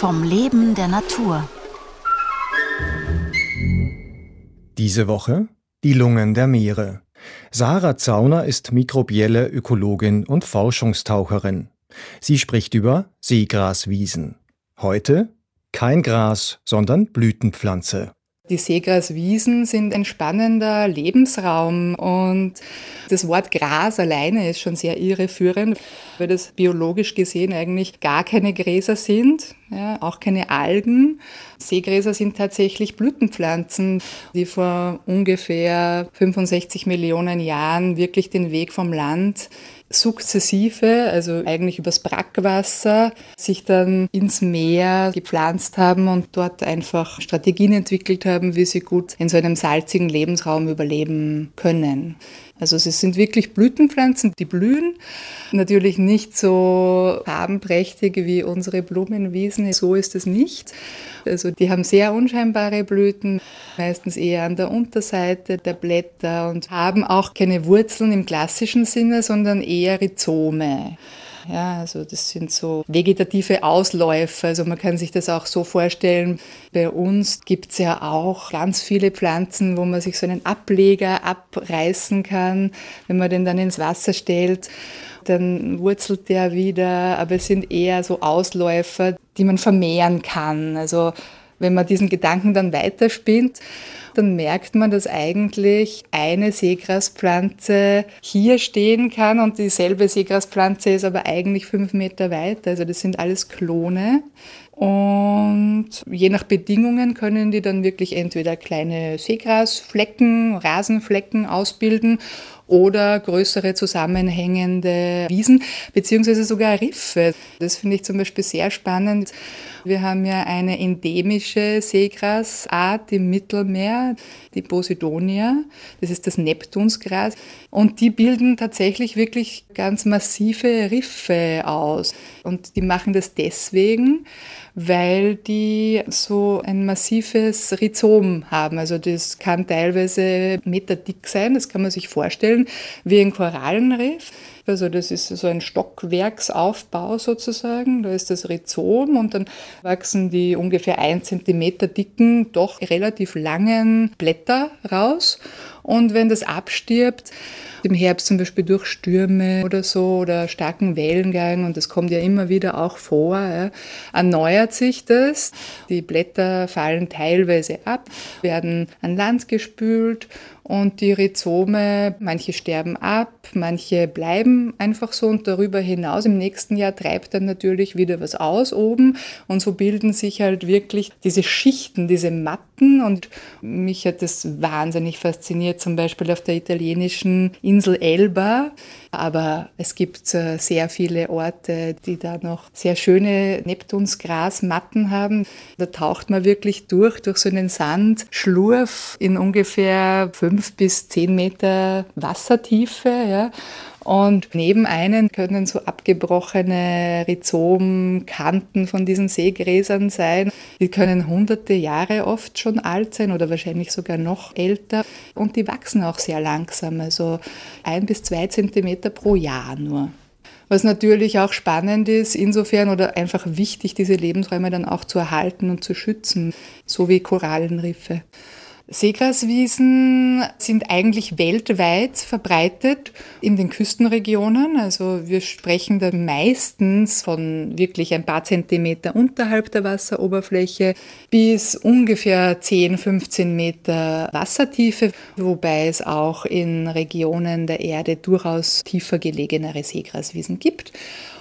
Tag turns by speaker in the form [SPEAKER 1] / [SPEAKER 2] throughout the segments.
[SPEAKER 1] vom Leben der Natur.
[SPEAKER 2] Diese Woche die Lungen der Meere. Sarah Zauner ist mikrobielle Ökologin und Forschungstaucherin. Sie spricht über Seegraswiesen. Heute kein Gras, sondern Blütenpflanze.
[SPEAKER 3] Die Seegraswiesen sind ein spannender Lebensraum und das Wort Gras alleine ist schon sehr irreführend, weil das biologisch gesehen eigentlich gar keine Gräser sind, ja, auch keine Algen. Seegräser sind tatsächlich Blütenpflanzen, die vor ungefähr 65 Millionen Jahren wirklich den Weg vom Land sukzessive, also eigentlich übers Brackwasser, sich dann ins Meer gepflanzt haben und dort einfach Strategien entwickelt haben, wie sie gut in so einem salzigen Lebensraum überleben können. Also sie sind wirklich Blütenpflanzen, die blühen. Natürlich nicht so farbenprächtig wie unsere Blumenwiesen, so ist es nicht. Also die haben sehr unscheinbare Blüten, meistens eher an der Unterseite der Blätter und haben auch keine Wurzeln im klassischen Sinne, sondern eher Rhizome. Ja, also das sind so vegetative Ausläufer. Also man kann sich das auch so vorstellen. Bei uns gibt es ja auch ganz viele Pflanzen, wo man sich so einen Ableger abreißen kann, wenn man den dann ins Wasser stellt dann wurzelt der wieder, aber es sind eher so Ausläufer, die man vermehren kann. Also wenn man diesen Gedanken dann weiterspinnt, dann merkt man, dass eigentlich eine Seegraspflanze hier stehen kann und dieselbe Seegraspflanze ist aber eigentlich fünf Meter weit. Also das sind alles Klone. Und je nach Bedingungen können die dann wirklich entweder kleine Seegrasflecken, Rasenflecken ausbilden oder größere zusammenhängende Wiesen, beziehungsweise sogar Riffe. Das finde ich zum Beispiel sehr spannend. Wir haben ja eine endemische Seegrasart im Mittelmeer, ça. Die Posidonia. Das ist das Neptunsgras. Und die bilden tatsächlich wirklich ganz massive Riffe aus. Und die machen das deswegen, weil die so ein massives Rhizom haben. Also das kann teilweise meterdick sein, das kann man sich vorstellen, wie ein Korallenriff. Also das ist so ein Stockwerksaufbau sozusagen. Da ist das Rhizom und dann wachsen die ungefähr ein Zentimeter dicken, doch relativ langen Blätter raus. Und wenn das abstirbt, im Herbst zum Beispiel durch Stürme oder so oder starken Wellengang, und das kommt ja immer wieder auch vor, ja, erneuert sich das. Die Blätter fallen teilweise ab, werden an Land gespült und die Rhizome, manche sterben ab, manche bleiben einfach so. Und darüber hinaus im nächsten Jahr treibt dann natürlich wieder was aus oben. Und so bilden sich halt wirklich diese Schichten, diese Matten. Und mich hat das wahnsinnig fasziniert, zum Beispiel auf der italienischen Insel Elba. Aber es gibt äh, sehr viele Orte, die da noch sehr schöne Neptunsgrasmatten haben. Da taucht man wirklich durch, durch so einen Sandschlurf in ungefähr fünf bis zehn Meter Wassertiefe. Ja. Und neben einen können so abgebrochene Rhizomkanten von diesen Seegräsern sein. Die können hunderte Jahre oft schon alt sein oder wahrscheinlich sogar noch älter. Und die wachsen auch sehr langsam, also ein bis zwei Zentimeter pro Jahr nur. Was natürlich auch spannend ist, insofern oder einfach wichtig, diese Lebensräume dann auch zu erhalten und zu schützen, so wie Korallenriffe. Seegraswiesen sind eigentlich weltweit verbreitet in den Küstenregionen. Also wir sprechen da meistens von wirklich ein paar Zentimeter unterhalb der Wasseroberfläche bis ungefähr 10, 15 Meter Wassertiefe, wobei es auch in Regionen der Erde durchaus tiefer gelegenere Seegraswiesen gibt.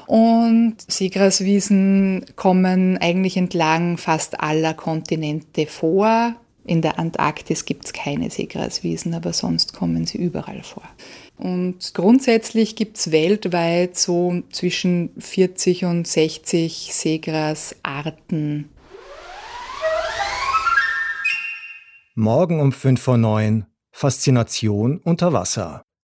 [SPEAKER 3] Und Seegraswiesen kommen eigentlich entlang fast aller Kontinente vor. In der Antarktis gibt es keine Seegraswiesen, aber sonst kommen sie überall vor. Und grundsätzlich gibt es weltweit so zwischen 40 und 60 Seegrasarten.
[SPEAKER 2] Morgen um 5 vor 9 Faszination unter Wasser.